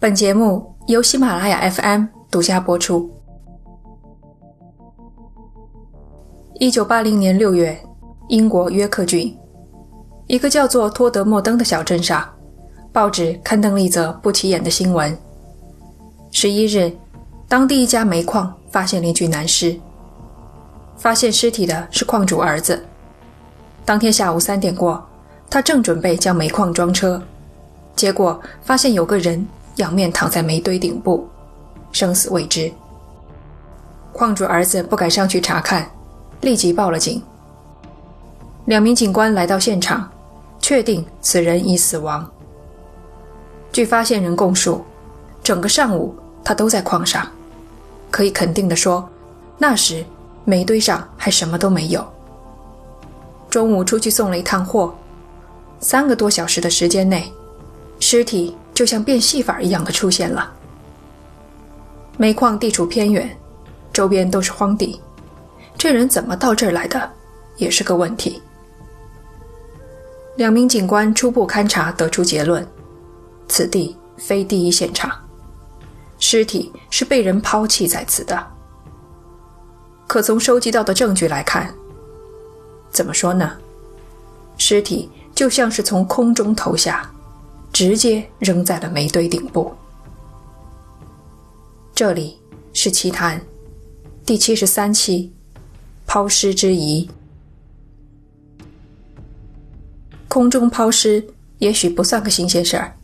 本节目由喜马拉雅 FM 独家播出。一九八零年六月，英国约克郡一个叫做托德莫登的小镇上，报纸刊登了一则不起眼的新闻：十一日，当地一家煤矿发现了一具男尸。发现尸体的是矿主儿子。当天下午三点过，他正准备将煤矿装车，结果发现有个人仰面躺在煤堆顶部，生死未知。矿主儿子不敢上去查看，立即报了警。两名警官来到现场，确定此人已死亡。据发现人供述，整个上午他都在矿上，可以肯定地说，那时。煤堆上还什么都没有。中午出去送了一趟货，三个多小时的时间内，尸体就像变戏法一样的出现了。煤矿地处偏远，周边都是荒地，这人怎么到这儿来的，也是个问题。两名警官初步勘查得出结论：此地非第一现场，尸体是被人抛弃在此的。可从收集到的证据来看，怎么说呢？尸体就像是从空中投下，直接扔在了煤堆顶部。这里是奇谈第七十三期，抛尸之疑。空中抛尸也许不算个新鲜事儿，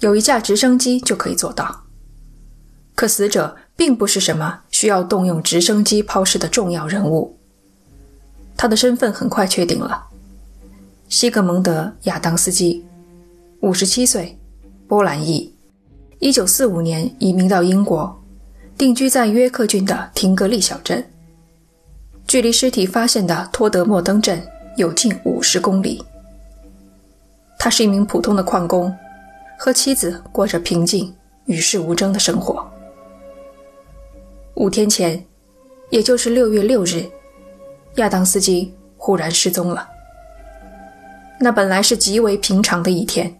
有一架直升机就可以做到。可死者。并不是什么需要动用直升机抛尸的重要人物。他的身份很快确定了：西格蒙德·亚当斯基，五十七岁，波兰裔，一九四五年移民到英国，定居在约克郡的廷格利小镇，距离尸体发现的托德莫登镇有近五十公里。他是一名普通的矿工，和妻子过着平静、与世无争的生活。五天前，也就是六月六日，亚当斯基忽然失踪了。那本来是极为平常的一天。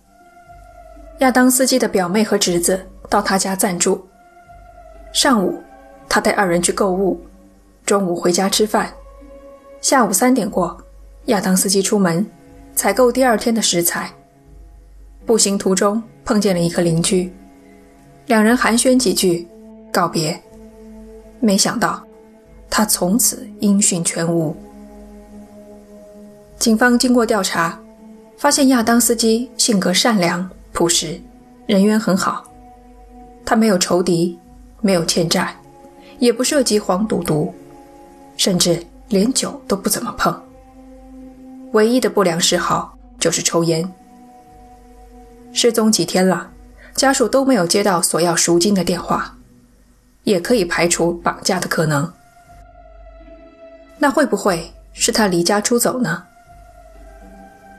亚当斯基的表妹和侄子到他家暂住。上午，他带二人去购物，中午回家吃饭。下午三点过，亚当斯基出门采购第二天的食材。步行途中碰见了一个邻居，两人寒暄几句，告别。没想到，他从此音讯全无。警方经过调查，发现亚当斯基性格善良朴实，人缘很好。他没有仇敌，没有欠债，也不涉及黄赌毒，甚至连酒都不怎么碰。唯一的不良嗜好就是抽烟。失踪几天了，家属都没有接到索要赎金的电话。也可以排除绑架的可能。那会不会是他离家出走呢？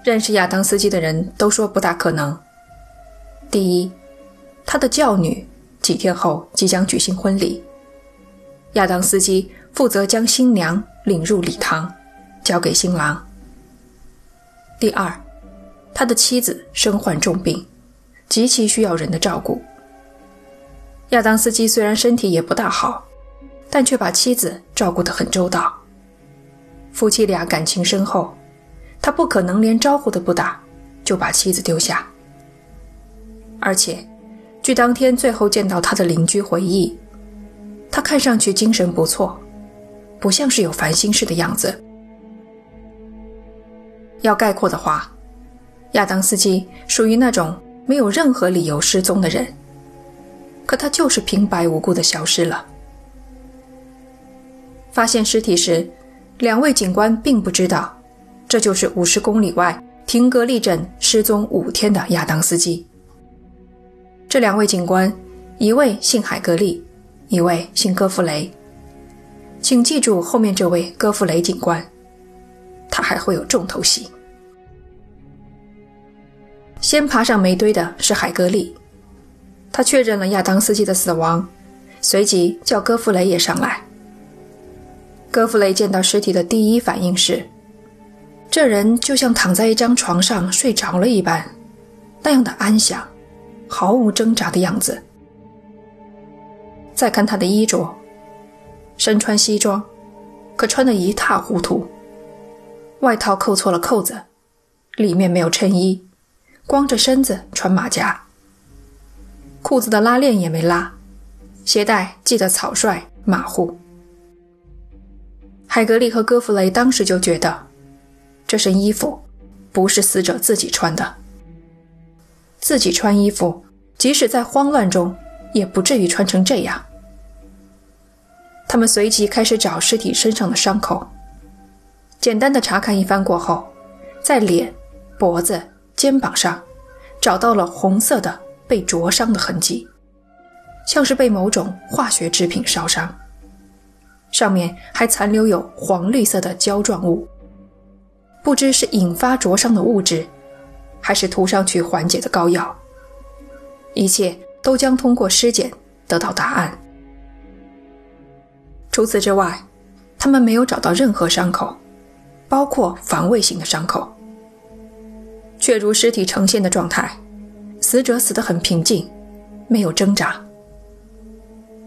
认识亚当斯基的人都说不大可能。第一，他的教女几天后即将举行婚礼，亚当斯基负责将新娘领入礼堂，交给新郎。第二，他的妻子身患重病，极其需要人的照顾。亚当斯基虽然身体也不大好，但却把妻子照顾得很周到。夫妻俩感情深厚，他不可能连招呼都不打就把妻子丢下。而且，据当天最后见到他的邻居回忆，他看上去精神不错，不像是有烦心事的样子。要概括的话，亚当斯基属于那种没有任何理由失踪的人。可他就是平白无故的消失了。发现尸体时，两位警官并不知道，这就是五十公里外廷格利镇失踪五天的亚当斯基。这两位警官，一位姓海格利，一位姓戈弗雷。请记住后面这位戈弗雷警官，他还会有重头戏。先爬上煤堆的是海格利。他确认了亚当斯基的死亡，随即叫戈弗雷也上来。戈弗雷见到尸体的第一反应是，这人就像躺在一张床上睡着了一般，那样的安详，毫无挣扎的样子。再看他的衣着，身穿西装，可穿得一塌糊涂。外套扣错了扣子，里面没有衬衣，光着身子穿马甲。裤子的拉链也没拉，鞋带系得草率马虎。海格力和戈弗雷当时就觉得，这身衣服不是死者自己穿的。自己穿衣服，即使在慌乱中，也不至于穿成这样。他们随即开始找尸体身上的伤口，简单的查看一番过后，在脸、脖子、肩膀上找到了红色的被灼伤的痕迹，像是被某种化学制品烧伤。上面还残留有黄绿色的胶状物，不知是引发灼伤的物质，还是涂上去缓解的膏药。一切都将通过尸检得到答案。除此之外，他们没有找到任何伤口，包括防卫性的伤口。却如尸体呈现的状态，死者死得很平静，没有挣扎。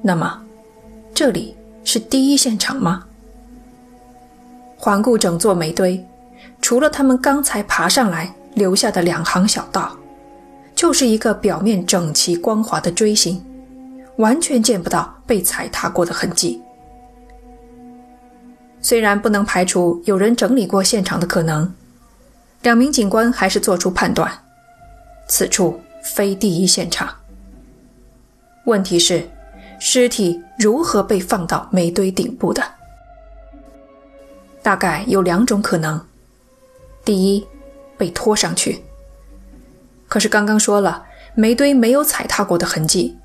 那么，这里？是第一现场吗？环顾整座煤堆，除了他们刚才爬上来留下的两行小道，就是一个表面整齐光滑的锥形，完全见不到被踩踏过的痕迹。虽然不能排除有人整理过现场的可能，两名警官还是做出判断：此处非第一现场。问题是。尸体如何被放到煤堆顶部的？大概有两种可能：第一，被拖上去。可是刚刚说了，煤堆没有踩踏过的痕迹。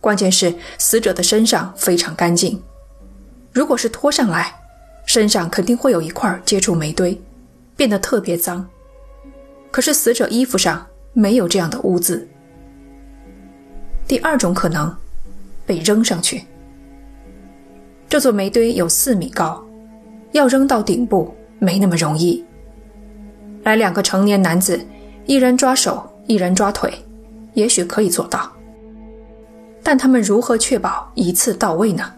关键是死者的身上非常干净，如果是拖上来，身上肯定会有一块接触煤堆，变得特别脏。可是死者衣服上没有这样的污渍。第二种可能。被扔上去。这座煤堆有四米高，要扔到顶部没那么容易。来两个成年男子，一人抓手，一人抓腿，也许可以做到。但他们如何确保一次到位呢？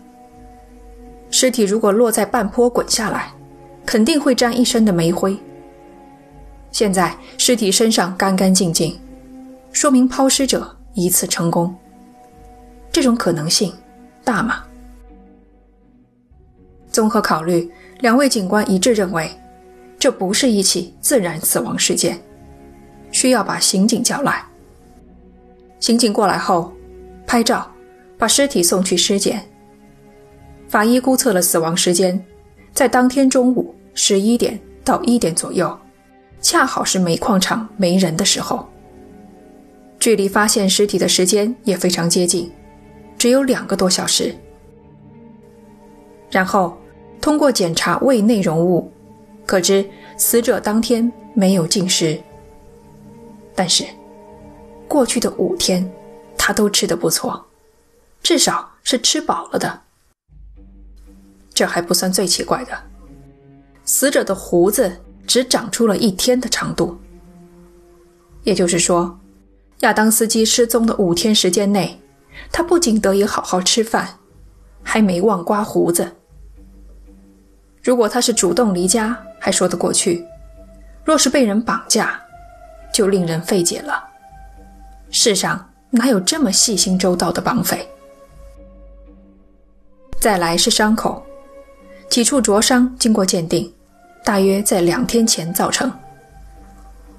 尸体如果落在半坡滚下来，肯定会沾一身的煤灰。现在尸体身上干干净净，说明抛尸者一次成功。这种可能性大吗？综合考虑，两位警官一致认为，这不是一起自然死亡事件，需要把刑警叫来。刑警过来后，拍照，把尸体送去尸检。法医估测了死亡时间，在当天中午十一点到一点左右，恰好是煤矿厂没人的时候，距离发现尸体的时间也非常接近。只有两个多小时，然后通过检查胃内容物，可知死者当天没有进食。但是，过去的五天他都吃得不错，至少是吃饱了的。这还不算最奇怪的，死者的胡子只长出了一天的长度，也就是说，亚当斯基失踪的五天时间内。他不仅得以好好吃饭，还没忘刮胡子。如果他是主动离家，还说得过去；若是被人绑架，就令人费解了。世上哪有这么细心周到的绑匪？再来是伤口，几处灼伤经过鉴定，大约在两天前造成。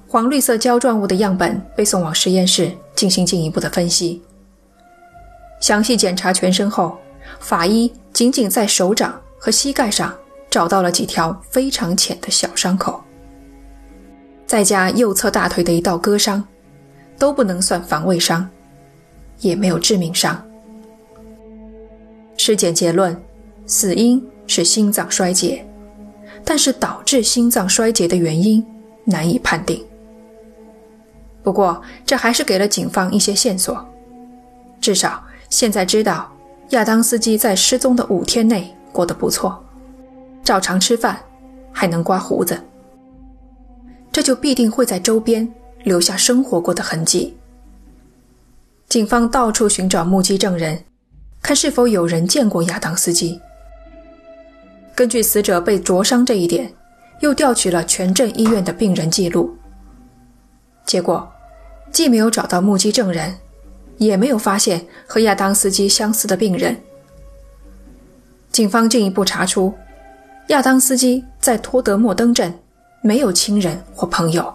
黄绿色胶状物的样本被送往实验室进行进一步的分析。详细检查全身后，法医仅仅在手掌和膝盖上找到了几条非常浅的小伤口，再加右侧大腿的一道割伤，都不能算防卫伤，也没有致命伤。尸检结论：死因是心脏衰竭，但是导致心脏衰竭的原因难以判定。不过，这还是给了警方一些线索，至少。现在知道，亚当斯基在失踪的五天内过得不错，照常吃饭，还能刮胡子。这就必定会在周边留下生活过的痕迹，警方到处寻找目击证人，看是否有人见过亚当斯基。根据死者被灼伤这一点，又调取了全镇医院的病人记录。结果，既没有找到目击证人，也没有发现和亚当斯基相似的病人。警方进一步查出，亚当斯基在托德莫登镇没有亲人或朋友，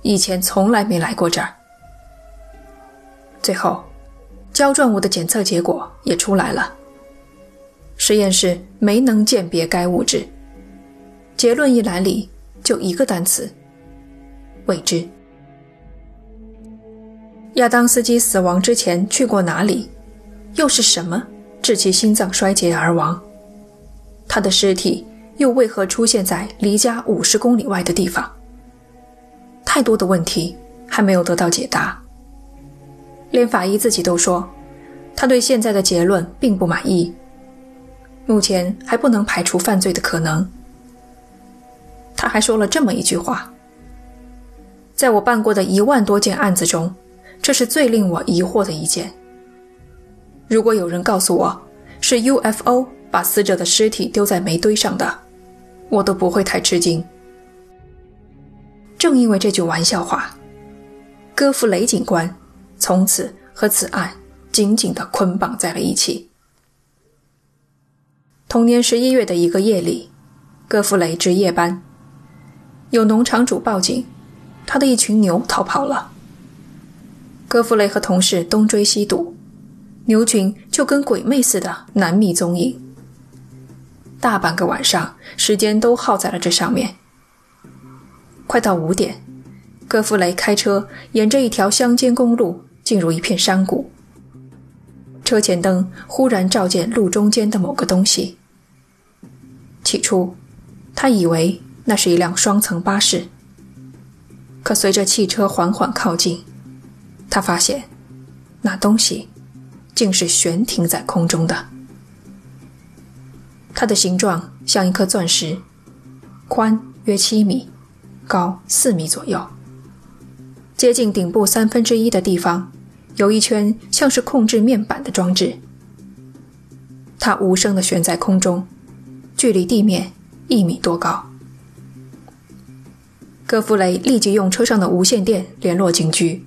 以前从来没来过这儿。最后，胶状物的检测结果也出来了。实验室没能鉴别该物质，结论一栏里就一个单词：未知。亚当斯基死亡之前去过哪里？又是什么致其心脏衰竭而亡？他的尸体又为何出现在离家五十公里外的地方？太多的问题还没有得到解答。连法医自己都说，他对现在的结论并不满意。目前还不能排除犯罪的可能。他还说了这么一句话：“在我办过的一万多件案子中，这是最令我疑惑的一件。如果有人告诉我是 UFO 把死者的尸体丢在煤堆上的，我都不会太吃惊。”正因为这句玩笑话，戈弗雷警官从此和此案紧紧地捆绑在了一起。同年十一月的一个夜里，戈弗雷值夜班，有农场主报警，他的一群牛逃跑了。戈弗雷和同事东追西堵，牛群就跟鬼魅似的难觅踪影。大半个晚上，时间都耗在了这上面。快到五点，戈弗雷开车沿着一条乡间公路进入一片山谷，车前灯忽然照见路中间的某个东西。起初，他以为那是一辆双层巴士。可随着汽车缓缓靠近，他发现那东西竟是悬停在空中的。它的形状像一颗钻石，宽约七米，高四米左右。接近顶部三分之一的地方，有一圈像是控制面板的装置。它无声地悬在空中。距离地面一米多高，戈弗雷立即用车上的无线电联络警局，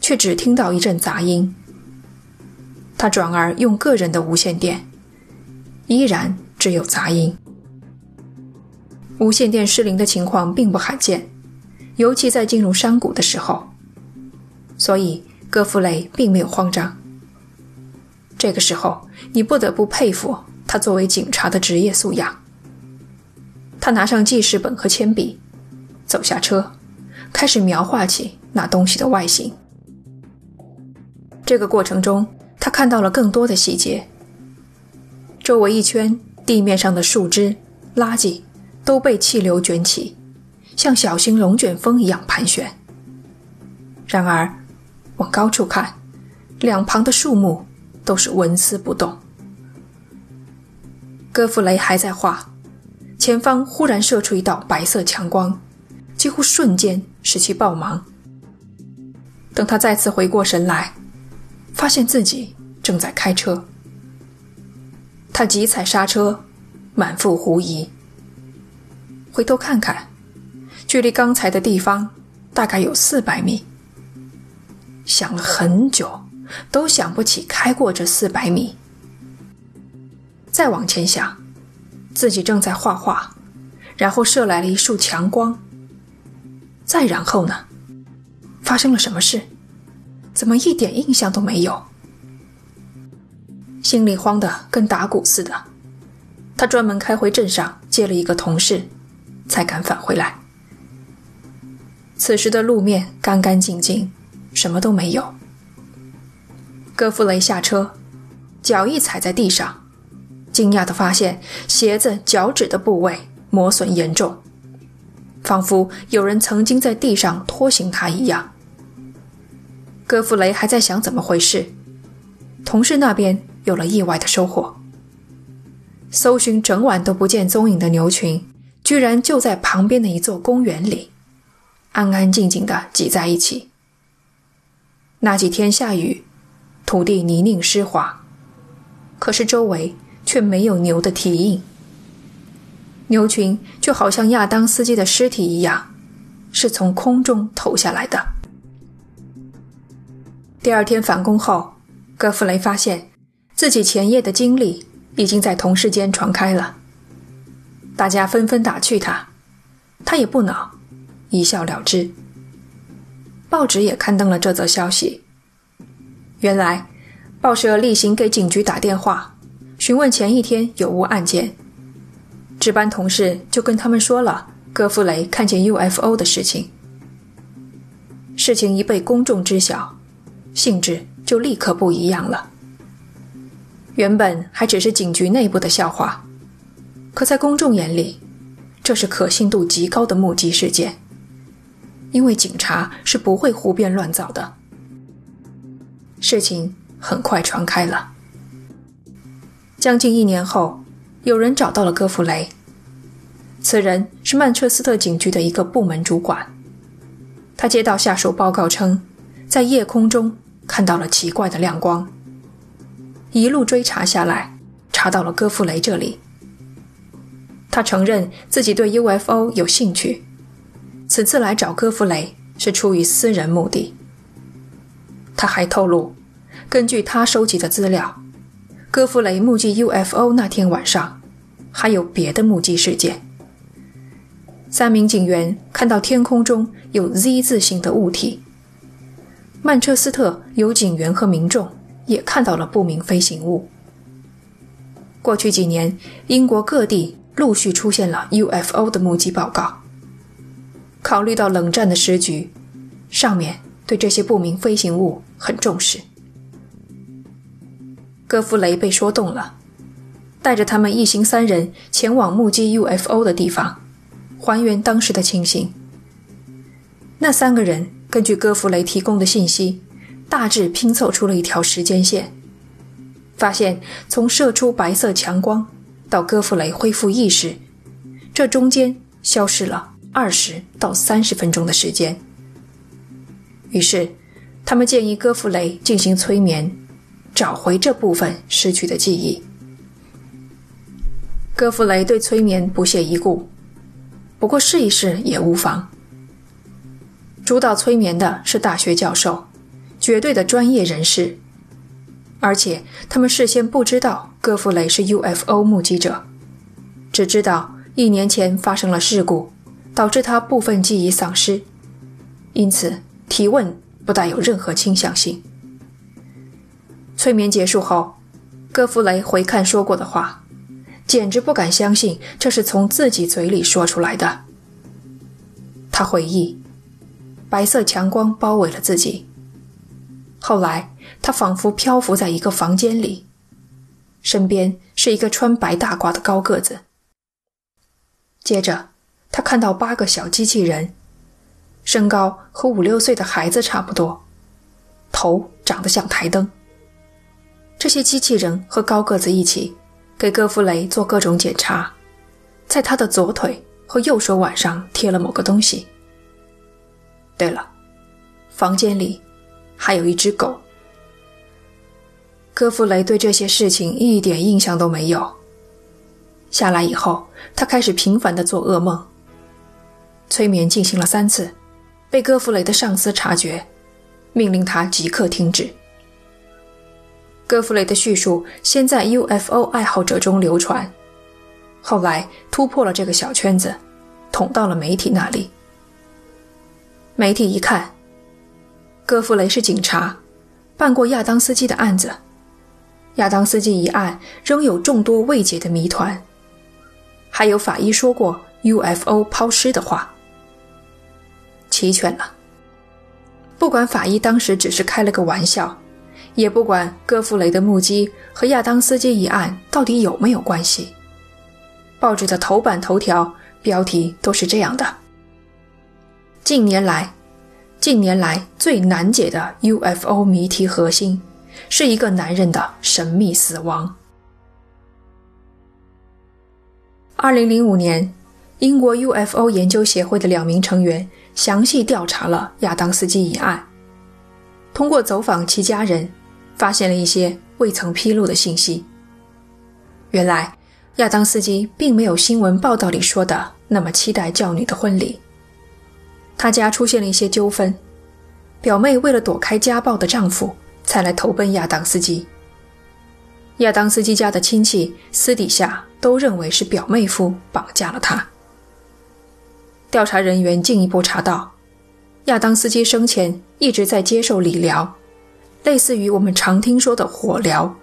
却只听到一阵杂音。他转而用个人的无线电，依然只有杂音。无线电失灵的情况并不罕见，尤其在进入山谷的时候，所以戈弗雷并没有慌张。这个时候，你不得不佩服。他作为警察的职业素养。他拿上记事本和铅笔，走下车，开始描画起那东西的外形。这个过程中，他看到了更多的细节。周围一圈地面上的树枝、垃圾都被气流卷起，像小型龙卷风一样盘旋。然而，往高处看，两旁的树木都是纹丝不动。戈弗雷还在画，前方忽然射出一道白色强光，几乎瞬间使其爆盲。等他再次回过神来，发现自己正在开车。他急踩刹车，满腹狐疑。回头看看，距离刚才的地方大概有四百米。想了很久，都想不起开过这四百米。再往前想，自己正在画画，然后射来了一束强光。再然后呢？发生了什么事？怎么一点印象都没有？心里慌得跟打鼓似的。他专门开回镇上接了一个同事，才敢返回来。此时的路面干干净净，什么都没有。戈弗雷下车，脚一踩在地上。惊讶地发现，鞋子脚趾的部位磨损严重，仿佛有人曾经在地上拖行他一样。戈弗雷还在想怎么回事，同事那边有了意外的收获。搜寻整晚都不见踪影的牛群，居然就在旁边的一座公园里，安安静静地挤在一起。那几天下雨，土地泥泞湿滑，可是周围却没有牛的蹄印。牛群就好像亚当斯基的尸体一样，是从空中投下来的。第二天返工后，戈弗雷发现自己前夜的经历已经在同事间传开了，大家纷纷打趣他，他也不恼，一笑了之。报纸也刊登了这则消息。原来，报社例行给警局打电话，询问前一天有无案件。值班同事就跟他们说了戈弗雷看见 UFO 的事情。事情一被公众知晓，性质就立刻不一样了。原本还只是警局内部的笑话，可在公众眼里，这是可信度极高的目击事件。因为警察是不会胡编乱造的。事情很快传开了。将近一年后，有人找到了戈弗雷。此人是曼彻斯特警局的一个部门主管。他接到下属报告称，在夜空中看到了奇怪的亮光。一路追查下来，查到了戈弗雷这里。他承认自己对 UFO 有兴趣。此次来找戈弗雷是出于私人目的。他还透露，根据他收集的资料，戈弗雷目击 UFO 那天晚上，还有别的目击事件。三名警员看到天空中有 Z 字形的物体。曼彻斯特有警员和民众也看到了不明飞行物。过去几年，英国各地陆续出现了 UFO 的目击报告。考虑到冷战的时局，上面对这些不明飞行物很重视。戈弗雷被说动了，带着他们一行三人前往目击 UFO 的地方，还原当时的情形。那三个人根据戈弗雷提供的信息，大致拼凑出了一条时间线，发现从射出白色强光到戈弗雷恢复意识，这中间消失了。二十到三十分钟的时间。于是，他们建议戈弗雷进行催眠，找回这部分失去的记忆。戈弗雷对催眠不屑一顾，不过试一试也无妨。主导催眠的是大学教授，绝对的专业人士，而且他们事先不知道戈弗雷是 UFO 目击者，只知道一年前发生了事故。导致他部分记忆丧失，因此提问不带有任何倾向性。催眠结束后，戈弗雷回看说过的话，简直不敢相信这是从自己嘴里说出来的。他回忆，白色强光包围了自己。后来，他仿佛漂浮在一个房间里，身边是一个穿白大褂的高个子。接着。他看到八个小机器人，身高和五六岁的孩子差不多，头长得像台灯。这些机器人和高个子一起给戈弗雷做各种检查，在他的左腿和右手腕上贴了某个东西。对了，房间里还有一只狗。戈弗雷对这些事情一点印象都没有。下来以后，他开始频繁地做噩梦。催眠进行了三次，被戈弗雷的上司察觉，命令他即刻停止。戈弗雷的叙述先在 UFO 爱好者中流传，后来突破了这个小圈子，捅到了媒体那里。媒体一看，戈弗雷是警察，办过亚当斯基的案子，亚当斯基一案仍有众多未解的谜团，还有法医说过 UFO 抛尸的话。齐全了。不管法医当时只是开了个玩笑，也不管戈弗雷的目击和亚当斯基一案到底有没有关系，报纸的头版头条标题都是这样的：近年来，近年来最难解的 UFO 谜题核心，是一个男人的神秘死亡。二零零五年，英国 UFO 研究协会的两名成员。详细调查了亚当斯基一案，通过走访其家人，发现了一些未曾披露的信息。原来，亚当斯基并没有新闻报道里说的那么期待教女的婚礼。他家出现了一些纠纷，表妹为了躲开家暴的丈夫，才来投奔亚当斯基。亚当斯基家的亲戚私底下都认为是表妹夫绑架了他。调查人员进一步查到，亚当斯基生前一直在接受理疗，类似于我们常听说的火疗，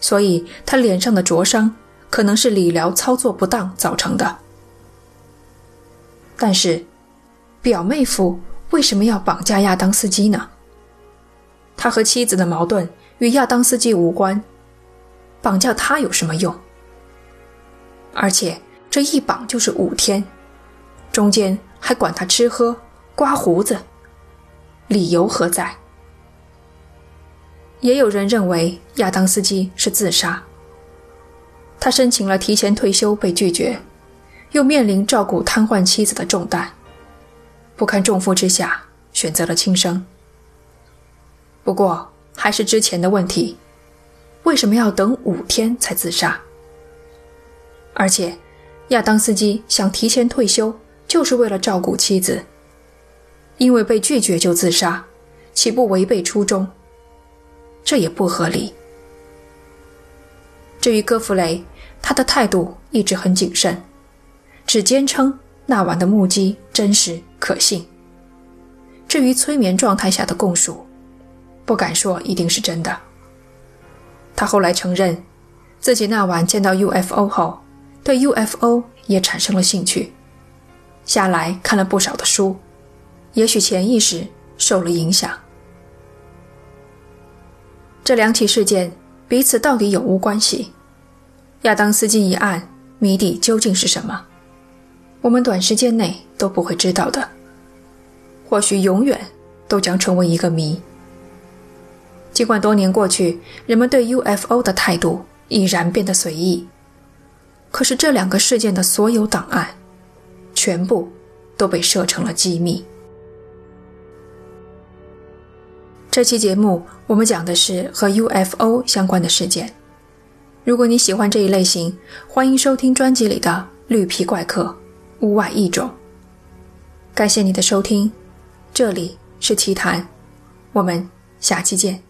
所以他脸上的灼伤可能是理疗操作不当造成的。但是，表妹夫为什么要绑架亚当斯基呢？他和妻子的矛盾与亚当斯基无关。绑架他有什么用？而且这一绑就是五天，中间还管他吃喝、刮胡子，理由何在？也有人认为亚当斯基是自杀。他申请了提前退休被拒绝，又面临照顾瘫痪妻子的重担，不堪重负之下选择了轻生。不过还是之前的问题。为什么要等五天才自杀？而且，亚当斯基想提前退休，就是为了照顾妻子。因为被拒绝就自杀，岂不违背初衷？这也不合理。至于戈弗雷，他的态度一直很谨慎，只坚称那晚的目击真实可信。至于催眠状态下的供述，不敢说一定是真的。他后来承认，自己那晚见到 UFO 后，对 UFO 也产生了兴趣，下来看了不少的书，也许潜意识受了影响。这两起事件彼此到底有无关系？亚当斯基一案谜底究竟是什么？我们短时间内都不会知道的，或许永远都将成为一个谜。尽管多年过去，人们对 UFO 的态度已然变得随意，可是这两个事件的所有档案，全部都被设成了机密。这期节目我们讲的是和 UFO 相关的事件。如果你喜欢这一类型，欢迎收听专辑里的《绿皮怪客：屋外异种》。感谢你的收听，这里是奇谈，我们下期见。